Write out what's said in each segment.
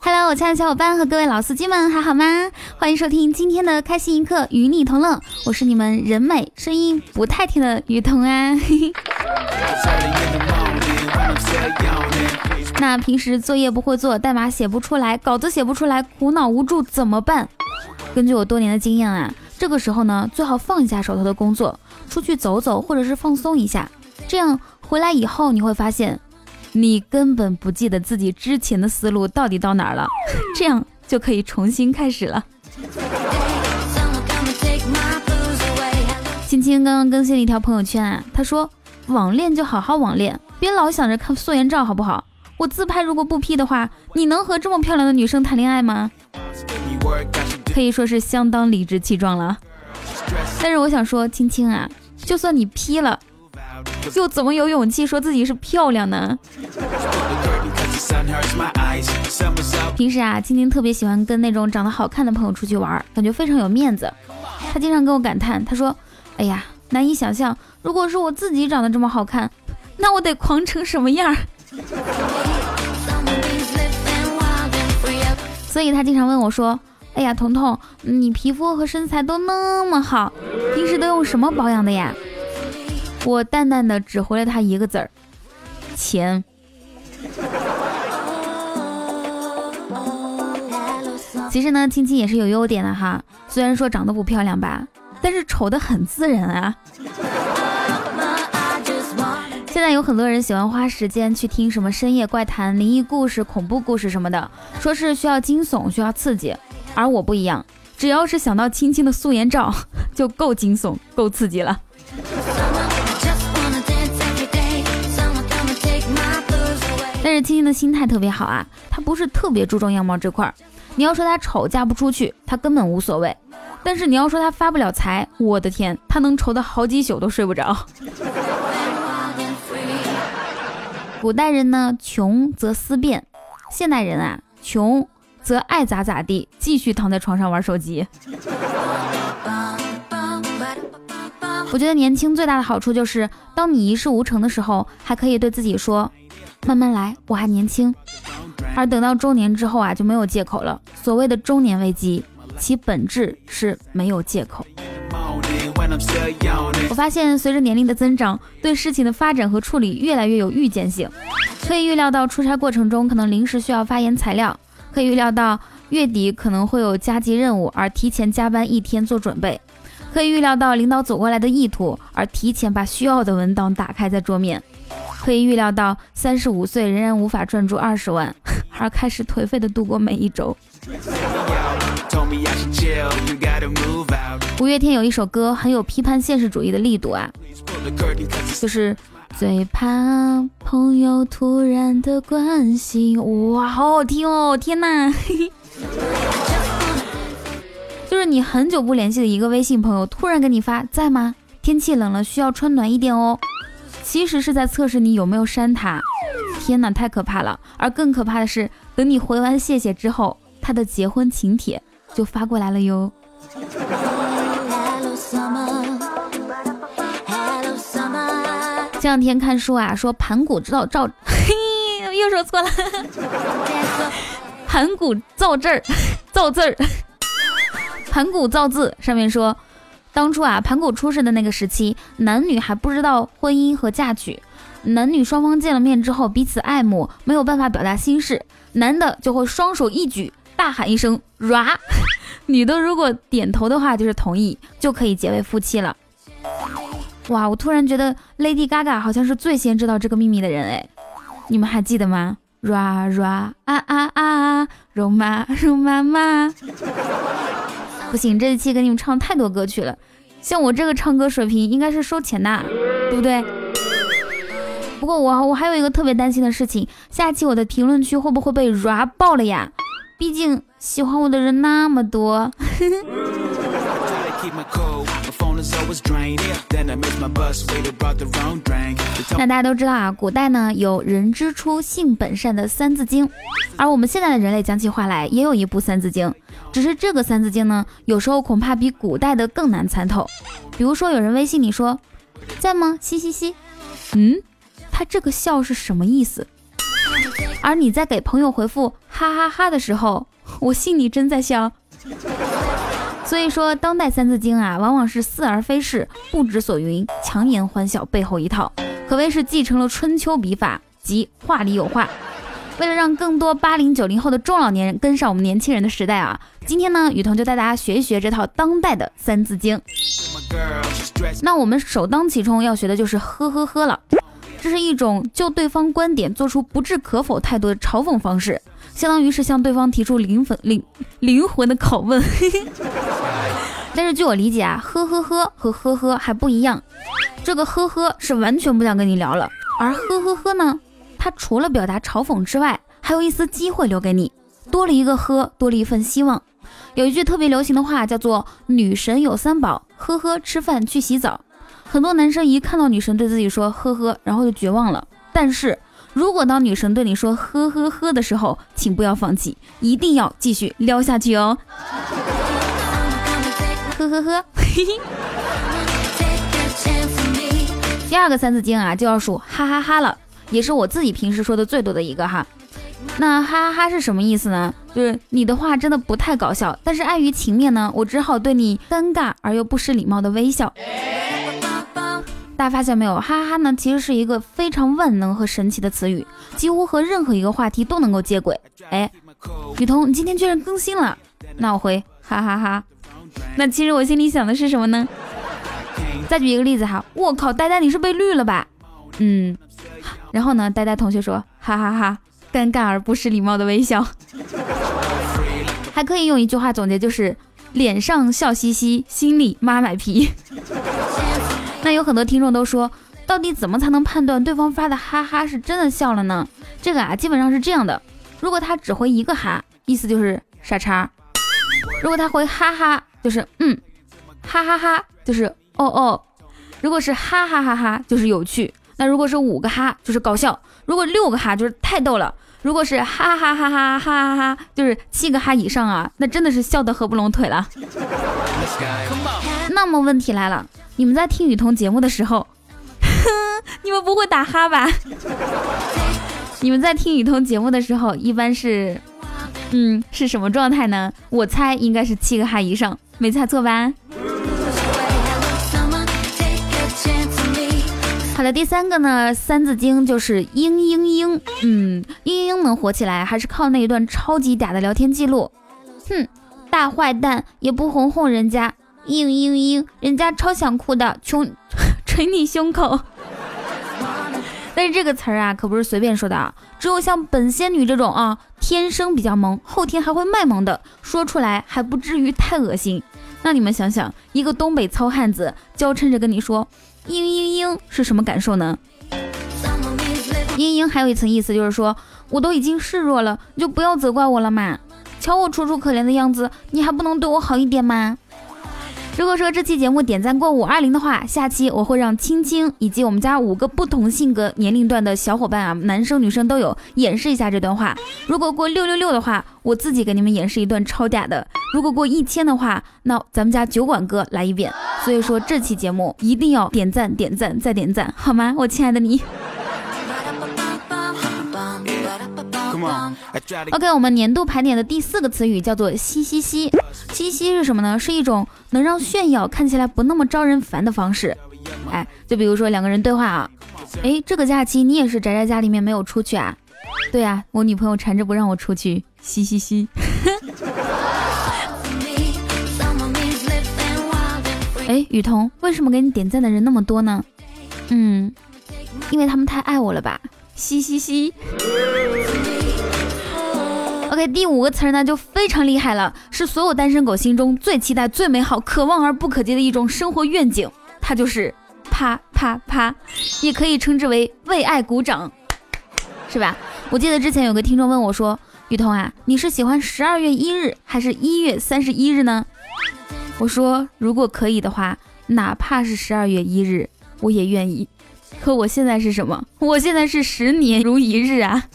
Hello，我亲爱的小伙伴和各位老司机们还好吗？欢迎收听今天的开心一刻，与你同乐。我是你们人美声音不太甜的雨桐啊。那平时作业不会做，代码写不出来，稿子写不出来，苦恼无助怎么办？根据我多年的经验啊，这个时候呢，最好放下手头的工作，出去走走，或者是放松一下。这样回来以后，你会发现，你根本不记得自己之前的思路到底到哪儿了。这样就可以重新开始了。青青刚刚更新了一条朋友圈啊，他说：“网恋就好好网恋，别老想着看素颜照，好不好？”我自拍如果不 P 的话，你能和这么漂亮的女生谈恋爱吗？可以说是相当理直气壮了。但是我想说，青青啊，就算你 P 了，又怎么有勇气说自己是漂亮呢？平时啊，青青特别喜欢跟那种长得好看的朋友出去玩，感觉非常有面子。他经常跟我感叹，他说：“哎呀，难以想象，如果是我自己长得这么好看，那我得狂成什么样？” 所以他经常问我说：“哎呀，彤彤，你皮肤和身材都那么好，平时都用什么保养的呀？”我淡淡的只回了他一个字儿：钱。其实呢，青青也是有优点的哈，虽然说长得不漂亮吧，但是丑的很自然啊。现在有很多人喜欢花时间去听什么深夜怪谈、灵异故事、恐怖故事什么的，说是需要惊悚、需要刺激。而我不一样，只要是想到青青的素颜照，就够惊悚、够刺激了。青青的心态特别好啊，她不是特别注重样貌这块儿。你要说她丑嫁不出去，她根本无所谓。但是你要说她发不了财，我的天，她能愁得好几宿都睡不着。古代人呢，穷则思变；现代人啊，穷则爱咋咋地，继续躺在床上玩手机。我觉得年轻最大的好处就是，当你一事无成的时候，还可以对自己说：“慢慢来，我还年轻。”而等到中年之后啊，就没有借口了。所谓的中年危机，其本质是没有借口。我发现，随着年龄的增长，对事情的发展和处理越来越有预见性。可以预料到出差过程中可能临时需要发言材料，可以预料到月底可能会有加急任务，而提前加班一天做准备。可以预料到领导走过来的意图，而提前把需要的文档打开在桌面。可以预料到三十五岁仍然无法赚足二十万，而开始颓废的度过每一周。五月天有一首歌很有批判现实主义的力度啊，就是最怕朋友突然的关心，哇，好好听哦！天呐，就是你很久不联系的一个微信朋友突然给你发在吗？天气冷了，需要穿暖一点哦。其实是在测试你有没有删他。天哪，太可怕了！而更可怕的是，等你回完谢谢之后，他的结婚请帖就发过来了哟。这两天看书啊，说盘古造造，嘿，又说错了，盘古造字儿，造字儿，盘古造字上面说。当初啊，盘古出世的那个时期，男女还不知道婚姻和嫁娶，男女双方见了面之后彼此爱慕，没有办法表达心事，男的就会双手一举，大喊一声 “ra”，女的如果点头的话就是同意，就可以结为夫妻了。哇，我突然觉得 Lady Gaga 好像是最先知道这个秘密的人哎，你们还记得吗？ra ra 啊啊啊，肉麻肉麻麻。不行，这一期给你们唱太多歌曲了，像我这个唱歌水平应该是收钱的，对不对？不过我我还有一个特别担心的事情，下期我的评论区会不会被 rap 爆了呀？毕竟喜欢我的人那么多。那大家都知道啊，古代呢有“人之初，性本善”的《三字经》，而我们现在的人类讲起话来也有一部《三字经》，只是这个《三字经》呢，有时候恐怕比古代的更难参透。比如说，有人微信你说在吗？嘻嘻嘻，嗯，他这个笑是什么意思？而你在给朋友回复哈哈哈的时候，我心里真在笑。所以说，当代三字经啊，往往是似而非是，不知所云，强颜欢笑背后一套，可谓是继承了春秋笔法，即话里有话。为了让更多八零九零后的中老年人跟上我们年轻人的时代啊，今天呢，雨桐就带大家学一学这套当代的三字经。那我们首当其冲要学的就是呵呵呵了，这是一种就对方观点做出不置可否态度的嘲讽方式。相当于是向对方提出灵魂灵灵魂的拷问，但是据我理解啊，呵呵呵和呵呵还不一样。这个呵呵是完全不想跟你聊了，而呵呵呵呢，它除了表达嘲讽之外，还有一丝机会留给你，多了一个呵，多了一份希望。有一句特别流行的话叫做“女神有三宝，呵呵，吃饭去洗澡”。很多男生一看到女神对自己说呵呵，然后就绝望了。但是。如果当女神对你说呵呵呵的时候，请不要放弃，一定要继续撩下去哦。呵呵呵，嘿嘿第二个三字经啊，就要数哈哈哈了，也是我自己平时说的最多的一个哈。那哈哈哈是什么意思呢？就是你的话真的不太搞笑，但是碍于情面呢，我只好对你尴尬而又不失礼貌的微笑。大家发现没有，哈哈哈呢，其实是一个非常万能和神奇的词语，几乎和任何一个话题都能够接轨。哎，雨桐，你今天居然更新了，那我回哈哈哈。那其实我心里想的是什么呢？再举一个例子哈，我靠，呆呆你是被绿了吧？嗯，然后呢，呆呆同学说哈哈哈，尴尬而不失礼貌的微笑。还可以用一句话总结，就是脸上笑嘻嘻，心里妈买皮。那有很多听众都说，到底怎么才能判断对方发的哈哈是真的笑了呢？这个啊，基本上是这样的：如果他只回一个哈，意思就是傻叉；如果他回哈哈，就是嗯，哈哈哈，就是哦哦；如果是哈哈哈哈，就是有趣；那如果是五个哈，就是搞笑；如果六个哈，就是太逗了；如果是哈哈哈哈哈哈哈，就是七个哈以上啊，那真的是笑得合不拢腿了。那么问题来了。你们在听雨桐节目的时候，你们不会打哈吧？你们在听雨桐节目的时候，一般是，嗯，是什么状态呢？我猜应该是七个哈以上，没猜错吧？好的，第三个呢，《三字经》就是嘤嘤嘤，嗯，嘤嘤能火起来，还是靠那一段超级嗲的聊天记录。哼，大坏蛋也不哄哄人家。嘤嘤嘤，人家超想哭的，穷捶你胸口。但是这个词儿啊，可不是随便说的啊，只有像本仙女这种啊，天生比较萌，后天还会卖萌的，说出来还不至于太恶心。那你们想想，一个东北糙汉子娇嗔着跟你说嘤嘤嘤是什么感受呢？嘤嘤还有一层意思，就是说我都已经示弱了，你就不要责怪我了嘛。瞧我楚楚可怜的样子，你还不能对我好一点吗？如果说这期节目点赞过五二零的话，下期我会让青青以及我们家五个不同性格年龄段的小伙伴啊，男生女生都有演示一下这段话。如果过六六六的话，我自己给你们演示一段超嗲的。如果过一千的话，那咱们家酒馆哥来一遍。所以说这期节目一定要点赞点赞再点赞，好吗？我亲爱的你。OK，我们年度盘点的第四个词语叫做“嘻嘻嘻”。嘻嘻是什么呢？是一种能让炫耀看起来不那么招人烦的方式。哎，就比如说两个人对话啊，哎，这个假期你也是宅在家里面没有出去啊？对啊，我女朋友缠着不让我出去。嘻嘻嘻。哎，雨桐，为什么给你点赞的人那么多呢？嗯，因为他们太爱我了吧。嘻嘻嘻。OK，第五个词儿呢就非常厉害了，是所有单身狗心中最期待、最美好、可望而不可及的一种生活愿景，它就是啪啪啪，也可以称之为为爱鼓掌，是吧？我记得之前有个听众问我说：“雨桐啊，你是喜欢十二月一日还是一月三十一日呢？”我说：“如果可以的话，哪怕是十二月一日，我也愿意。”可我现在是什么？我现在是十年如一日啊！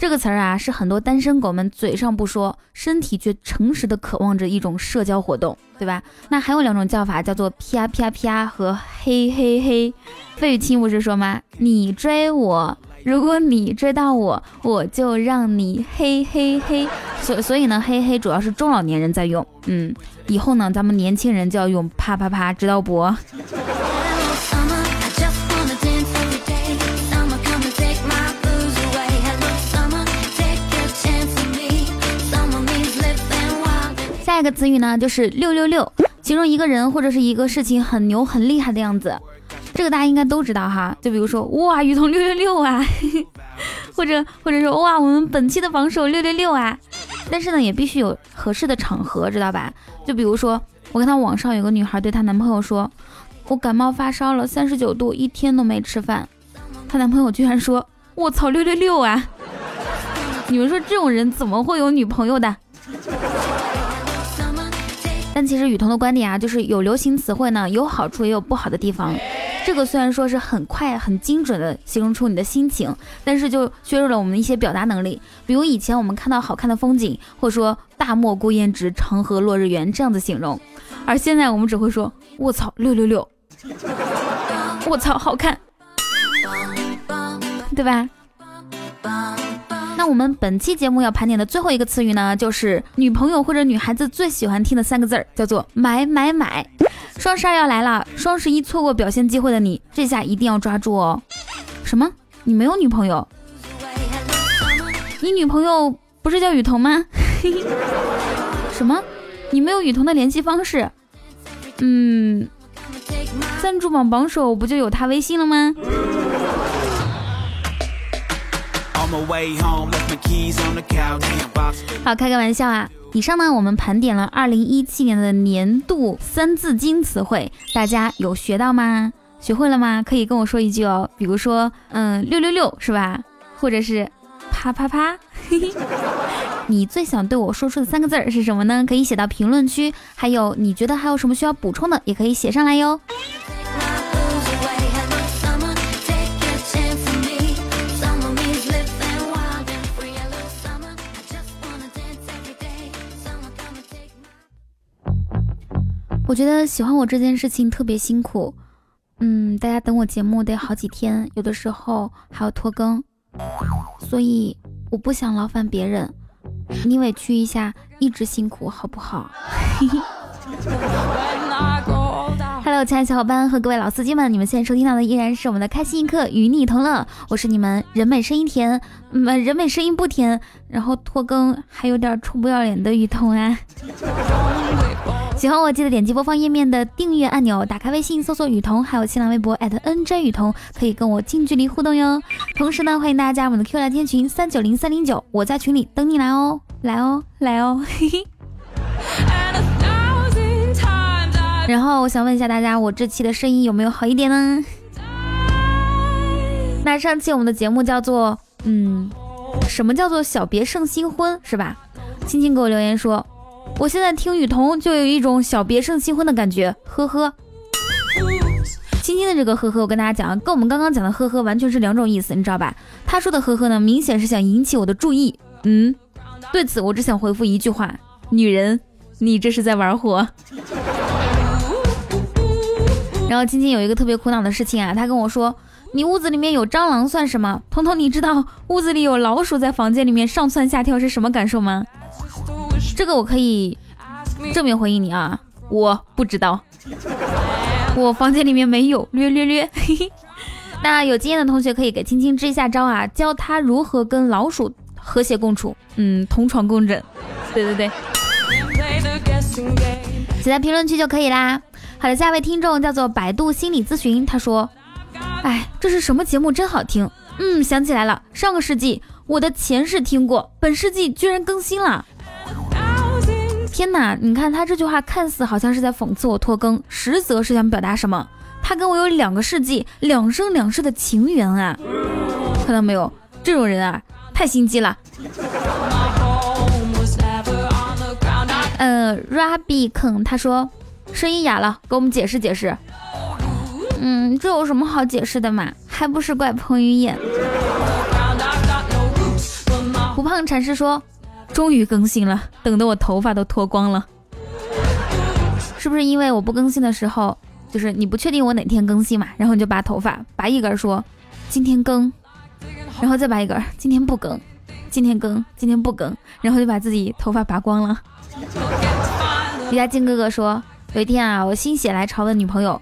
这个词儿啊，是很多单身狗们嘴上不说，身体却诚实的渴望着一种社交活动，对吧？那还有两种叫法，叫做啪啪啪和嘿嘿嘿。费玉清不是说吗？你追我，如果你追到我，我就让你嘿嘿嘿。所所以呢，嘿嘿主要是中老年人在用，嗯，以后呢，咱们年轻人就要用啪啪啪，知道不？一个词语呢，就是六六六，形容一个人或者是一个事情很牛很厉害的样子。这个大家应该都知道哈，就比如说哇，雨桐六六六啊，或者或者说哇，我们本期的榜首六六六啊。但是呢，也必须有合适的场合，知道吧？就比如说，我看到网上有个女孩对她男朋友说，我感冒发烧了，三十九度，一天都没吃饭。她男朋友居然说，我操六六六啊！你们说这种人怎么会有女朋友的？但其实雨桐的观点啊，就是有流行词汇呢，有好处也有不好的地方。这个虽然说是很快很精准的形容出你的心情，但是就削弱了我们一些表达能力。比如以前我们看到好看的风景，或者说大漠孤烟直，长河落日圆这样子形容，而现在我们只会说卧槽六六六，卧槽好看，对吧？那我们本期节目要盘点的最后一个词语呢，就是女朋友或者女孩子最喜欢听的三个字儿，叫做买买买。双十二要来了，双十一错过表现机会的你，这下一定要抓住哦。什么？你没有女朋友？你女朋友不是叫雨桐吗？什么？你没有雨桐的联系方式？嗯，赞助榜榜首不就有他微信了吗？好，开个玩笑啊！以上呢，我们盘点了二零一七年的年度三字经词汇，大家有学到吗？学会了吗？可以跟我说一句哦。比如说，嗯，六六六是吧？或者是啪啪啪。你最想对我说出的三个字儿是什么呢？可以写到评论区。还有，你觉得还有什么需要补充的，也可以写上来哟。我觉得喜欢我这件事情特别辛苦，嗯，大家等我节目得好几天，有的时候还要拖更，所以我不想劳烦别人，你委屈一下，一直辛苦好不好？Hello，亲爱的小伙伴和各位老司机们，你们现在收听到的依然是我们的开心一刻与你同乐，我是你们人美声音甜，嗯，人美声音不甜，然后拖更还有点臭不要脸的雨桐啊。喜欢我记得点击播放页面的订阅按钮，打开微信搜索雨桐，还有新浪微博 @nj 雨桐，可以跟我近距离互动哟。同时呢，欢迎大家加入我们的 Q 聊天群三九零三零九，我在群里等你来哦，来哦，来哦。嘿嘿。然后我想问一下大家，我这期的声音有没有好一点呢？那上期我们的节目叫做，嗯，什么叫做小别胜新婚是吧？青青给我留言说。我现在听雨桐就有一种小别胜新婚的感觉，呵呵。青青的这个呵呵，我跟大家讲，跟我们刚刚讲的呵呵完全是两种意思，你知道吧？他说的呵呵呢，明显是想引起我的注意。嗯，对此我只想回复一句话：女人，你这是在玩火。然后青青有一个特别苦恼的事情啊，他跟我说，你屋子里面有蟑螂算什么？彤彤，你知道屋子里有老鼠在房间里面上蹿下跳是什么感受吗？这个我可以正面回应你啊，我不知道，我房间里面没有，略略略。嘿 嘿那有经验的同学可以给青青支一下招啊，教他如何跟老鼠和谐共处，嗯，同床共枕。对对对，写在评论区就可以啦。好的，下一位听众叫做百度心理咨询，他说：“哎，这是什么节目？真好听。嗯，想起来了，上个世纪我的前世听过，本世纪居然更新了。”天哪！你看他这句话，看似好像是在讽刺我拖更，实则是想表达什么？他跟我有两个世纪、两生两世的情缘啊！看到没有？这种人啊，太心机了。呃，Rabi 坑他说声音哑了，给我们解释解释。嗯，这有什么好解释的嘛？还不是怪彭于晏。胡胖禅师说：“终于更新了，等得我头发都脱光了。”是不是因为我不更新的时候，就是你不确定我哪天更新嘛？然后你就拔头发，拔一根说今天更，然后再拔一根今天不更，今天更，今天不更，然后就把自己头发拔光了。李佳静哥哥说，有一天啊，我心血来潮问女朋友，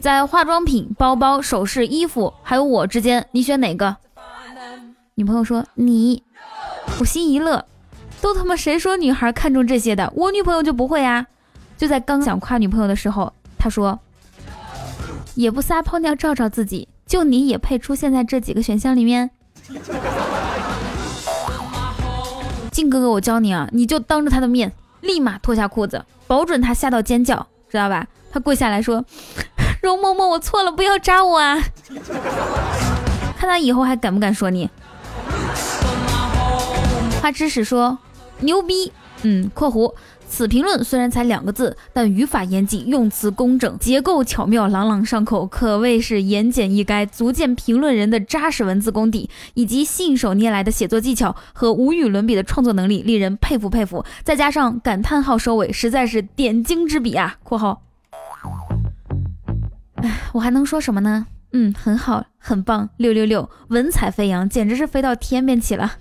在化妆品、包包、首饰、衣服还有我之间，你选哪个？女朋友说你。我心一乐，都他妈谁说女孩看重这些的？我女朋友就不会啊。就在刚想夸女朋友的时候，他说：“也不撒泡尿照照自己，就你也配出现在这几个选项里面。”静哥哥，我教你啊，你就当着他的面立马脱下裤子，保准他吓到尖叫，知道吧？他跪下来说：“容嬷嬷，我错了，不要扎我啊！”看他以后还敢不敢说你。花知识说：“牛逼。”嗯，括弧。此评论虽然才两个字，但语法严谨，用词工整，结构巧妙，朗朗上口，可谓是言简意赅，足见评论人的扎实文字功底，以及信手拈来的写作技巧和无与伦比的创作能力，令人佩服佩服。再加上感叹号收尾，实在是点睛之笔啊！（括号）哎，我还能说什么呢？嗯，很好，很棒，六六六，文采飞扬，简直是飞到天边去了。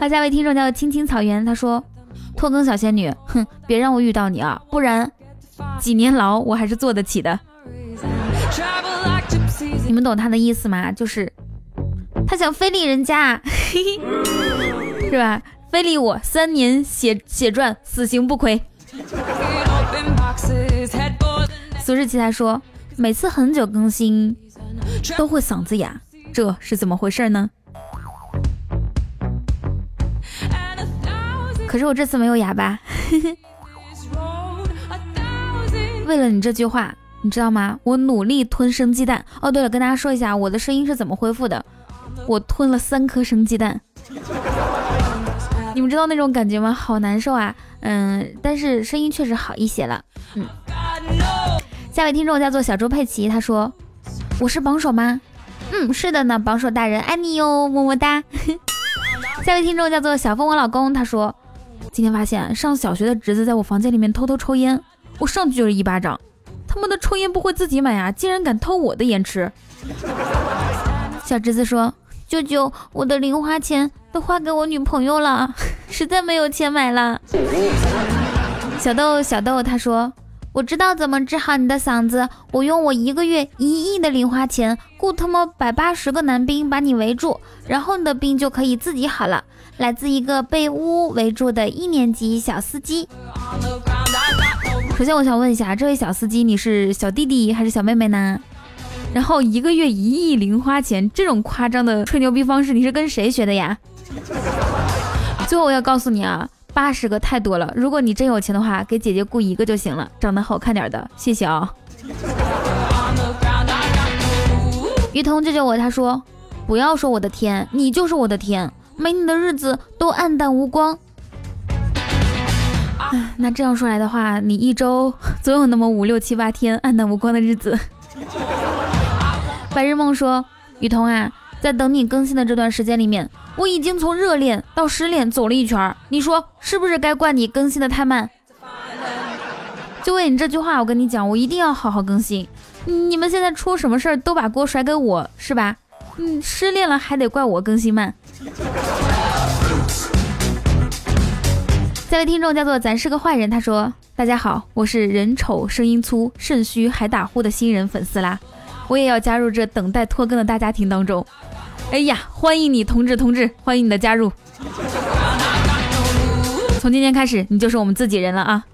好，下位听众叫青青草原，他说。拖更小仙女，哼，别让我遇到你啊，不然几年牢我还是坐得起的。你们懂他的意思吗？就是他想非礼人家，是吧？非礼我三年血血赚，死刑不亏。苏世奇才说，每次很久更新都会嗓子哑，这是怎么回事呢？可是我这次没有哑巴，为了你这句话，你知道吗？我努力吞生鸡蛋。哦，对了，跟大家说一下我的声音是怎么恢复的。我吞了三颗生鸡蛋，你们知道那种感觉吗？好难受啊。嗯，但是声音确实好一些了。嗯，下位听众叫做小猪佩奇，他说：“我是榜首吗？”嗯，是的呢，榜首大人爱你哟，么么哒。下位听众叫做小峰，我老公，他说。今天发现上小学的侄子在我房间里面偷偷抽烟，我上去就是一巴掌。他妈的抽烟不会自己买呀，竟然敢偷我的烟吃！小侄子说：“舅舅，我的零花钱都花给我女朋友了，实在没有钱买了。”小豆小豆他说：“我知道怎么治好你的嗓子，我用我一个月一亿的零花钱雇他妈百八十个男兵把你围住，然后你的病就可以自己好了。”来自一个被屋围住的一年级小司机。首先，我想问一下，这位小司机，你是小弟弟还是小妹妹呢？然后，一个月一亿零花钱，这种夸张的吹牛逼方式，你是跟谁学的呀？最后，我要告诉你啊，八十个太多了。如果你真有钱的话，给姐姐雇一个就行了，长得好看点的，谢谢啊。于彤救救我，他说，不要说我的天，你就是我的天。没你的日子都暗淡无光。唉，那这样说来的话，你一周总有那么五六七八天暗淡无光的日子。白日梦说：“雨桐啊，在等你更新的这段时间里面，我已经从热恋到失恋走了一圈，你说是不是该怪你更新的太慢？”就为你这句话，我跟你讲，我一定要好好更新。你们现在出什么事儿都把锅甩给我，是吧？嗯，失恋了还得怪我更新慢。这位听众叫做咱是个坏人，他说：“大家好，我是人丑声音粗、肾虚还打呼的新人粉丝啦，我也要加入这等待拖更的大家庭当中。哎呀，欢迎你，同志同志，欢迎你的加入！从今天开始，你就是我们自己人了啊！”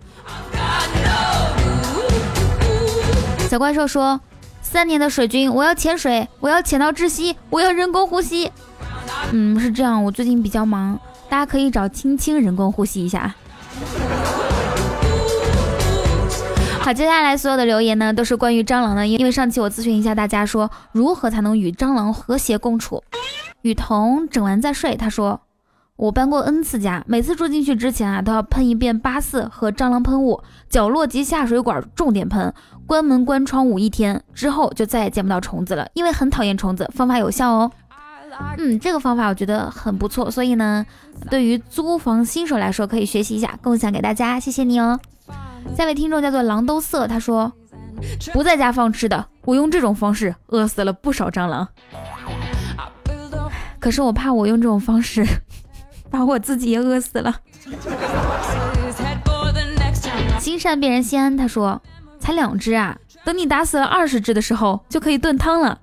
小怪兽说：“三年的水军，我要潜水，我要潜到窒息，我要人工呼吸。”嗯，是这样，我最近比较忙，大家可以找青青人工呼吸一下啊。好，接下来所有的留言呢，都是关于蟑螂的，因为上期我咨询一下大家说，如何才能与蟑螂和谐共处。雨桐整完再睡，他说我搬过 n 次家，每次住进去之前啊，都要喷一遍八四和蟑螂喷雾，角落及下水管重点喷，关门关窗捂一天之后，就再也见不到虫子了，因为很讨厌虫子，方法有效哦。嗯，这个方法我觉得很不错，所以呢，对于租房新手来说可以学习一下，共享给大家，谢谢你哦。下位听众叫做狼都色，他说不在家放吃的，我用这种方式饿死了不少蟑螂。可是我怕我用这种方式把我自己也饿死了。心善变人心安，他说才两只啊，等你打死了二十只的时候就可以炖汤了。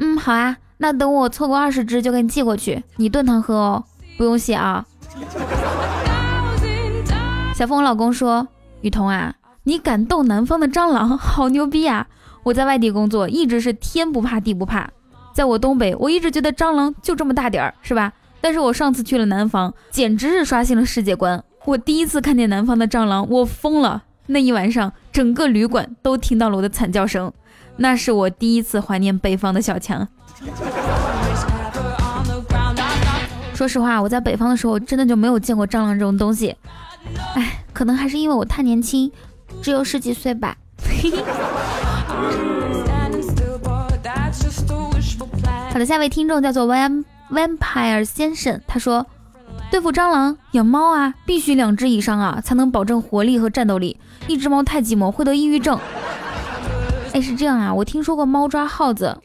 嗯，好啊，那等我凑够二十只就给你寄过去，你炖汤喝哦，不用谢啊。小凤老公说：“雨桐啊，你敢斗南方的蟑螂，好牛逼啊！我在外地工作，一直是天不怕地不怕。在我东北，我一直觉得蟑螂就这么大点儿，是吧？但是我上次去了南方，简直是刷新了世界观。我第一次看见南方的蟑螂，我疯了。那一晚上，整个旅馆都听到了我的惨叫声。那是我第一次怀念北方的小强。说实话，我在北方的时候，真的就没有见过蟑螂这种东西。”哎，可能还是因为我太年轻，只有十几岁吧。好的，下位听众叫做 Vam Vampire 先生，他说对付蟑螂养猫啊，必须两只以上啊，才能保证活力和战斗力。一只猫太寂寞会得抑郁症。哎，是这样啊，我听说过猫抓耗子，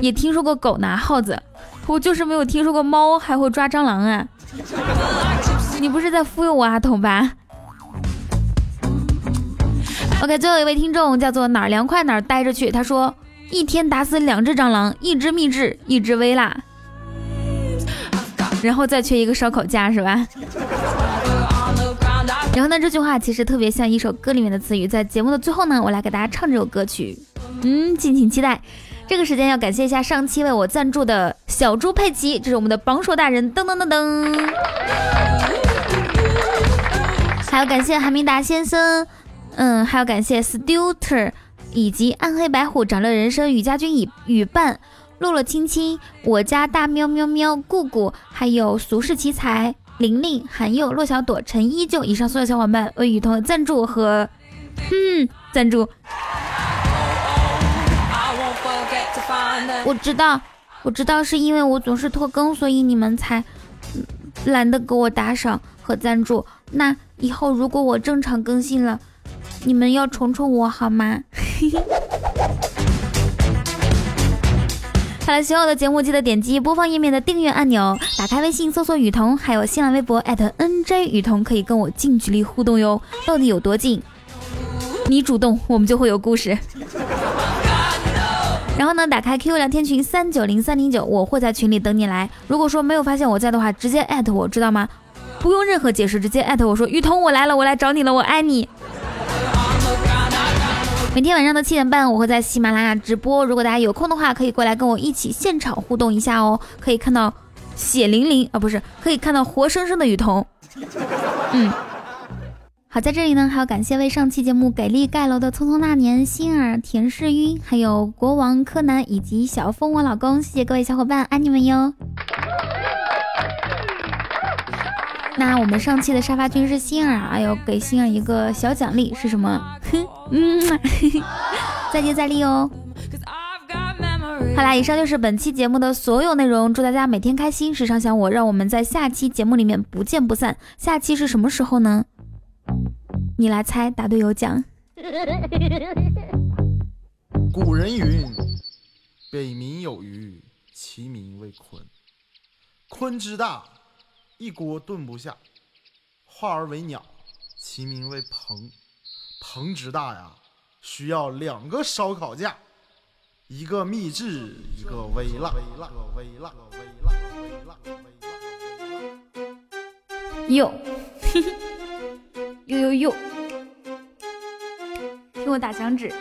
也听说过狗拿耗子，我就是没有听说过猫还会抓蟑螂啊。你不是在忽悠我阿童吧？OK，最后一位听众叫做哪儿凉快哪儿待着去。他说一天打死两只蟑螂，一只秘制，一只微辣，然后再缺一个烧烤架是吧？然后呢，这句话其实特别像一首歌里面的词语。在节目的最后呢，我来给大家唱这首歌曲，嗯，敬请期待。这个时间要感谢一下上期为我赞助的小猪佩奇，这是我们的榜首大人，噔噔噔噔。还要感谢韩明达先生，嗯，还要感谢 Stuter 以及暗黑白虎、掌乐人生、雨家军、雨雨伴、洛洛青青、我家大喵喵喵、姑姑，还有俗世奇才、玲玲、韩佑、洛小朵、陈依旧，以上所有小伙伴为雨桐的赞助和嗯赞助。我知道，我知道，是因为我总是拖更，所以你们才懒得给我打赏和赞助。那。以后如果我正常更新了，你们要宠宠我好吗？好了，喜欢我的节目记得点击播放页面的订阅按钮，打开微信搜索雨桐，还有新浪微博 @nj 雨桐，可以跟我近距离互动哟。到底有多近？你主动，我们就会有故事。然后呢，打开 QQ 聊天群三九零三零九，我会在群里等你来。如果说没有发现我在的话，直接艾特我知道吗？不用任何解释，直接艾特我说雨桐我来了，我来找你了，我爱你。每天晚上的七点半，我会在喜马拉雅直播，如果大家有空的话，可以过来跟我一起现场互动一下哦。可以看到血淋淋啊，不是，可以看到活生生的雨桐。嗯，好，在这里呢，还要感谢为上期节目给力盖楼的匆匆那年、心儿、田世晕，还有国王柯南以及小峰我老公，谢谢各位小伙伴，爱你们哟。那我们上期的沙发君是心儿啊，要给心儿一个小奖励是什么？哼，嗯，再接再厉哦。好啦，以上就是本期节目的所有内容，祝大家每天开心。时常想我，让我们在下期节目里面不见不散。下期是什么时候呢？你来猜，答对有奖。古人云：北冥有鱼，其名为鲲。鲲之大。一锅炖不下，化而为鸟，其名为鹏。鹏之大呀，需要两个烧烤架，一个秘制，一个微辣。哟，呦呦呦，听我打响指。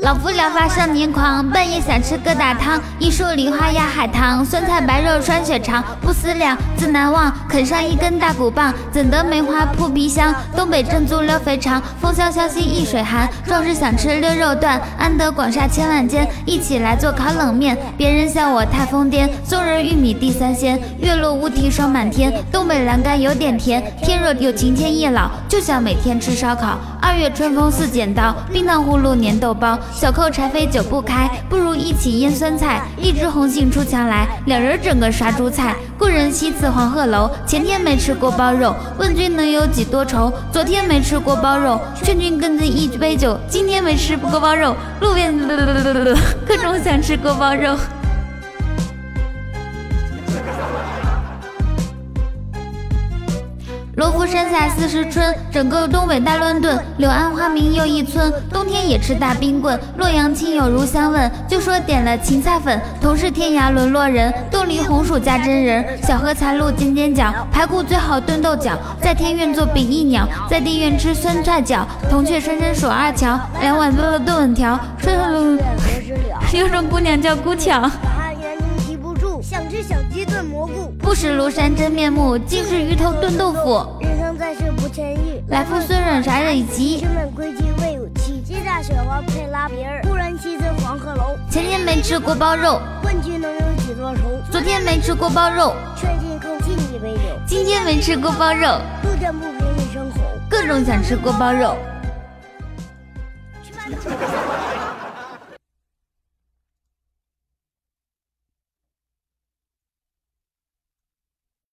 老夫聊发少年狂，半夜想吃疙瘩汤，一树梨花压海棠，酸菜白肉穿血肠，不思量，自难忘，啃上一根大骨棒，怎得梅花扑鼻香？东北正宗溜肥肠，风萧萧兮易水寒，壮士想吃溜肉段，安得广厦千万间？一起来做烤冷面，别人笑我太疯癫，松仁玉米地三鲜，月落乌啼霜满天，东北栏杆有点甜，天若有情天亦老，就想每天吃烧烤。二月春风似剪刀，冰糖葫芦粘豆包。小扣柴扉久不开，不如一起腌酸菜。一枝红杏出墙来，两人整个杀猪菜。故人西辞黄鹤楼，前天没吃锅包肉，问君能有几多愁？昨天没吃锅包肉，劝君更尽一杯酒。今天没吃锅包肉，路边 各种想吃锅包肉。罗浮山下四时春，整个东北大乱炖。柳暗花明又一村，冬天也吃大冰棍。洛阳亲友如相问，就说点了芹菜粉。同是天涯沦落人，冻梨红薯加真人。小荷才露尖尖角，排骨最好炖豆角。在天愿做比翼鸟，在地愿吃酸菜饺。铜雀深深锁二乔，两碗炖了炖粉条。春风有种姑娘叫姑巧。蘑菇，不识庐山真面目，尽是鱼头炖豆腐。人生在世不称意，来福虽软啥忍急。君们归期未有期，鸡炸雪花配拉皮儿。故人西辞黄鹤楼，前天没吃锅包肉，问君能有几多愁？昨天没吃锅包肉，劝君更尽一杯酒。今天没吃锅包肉，路见不平一声吼，各种想吃锅包肉。去吧。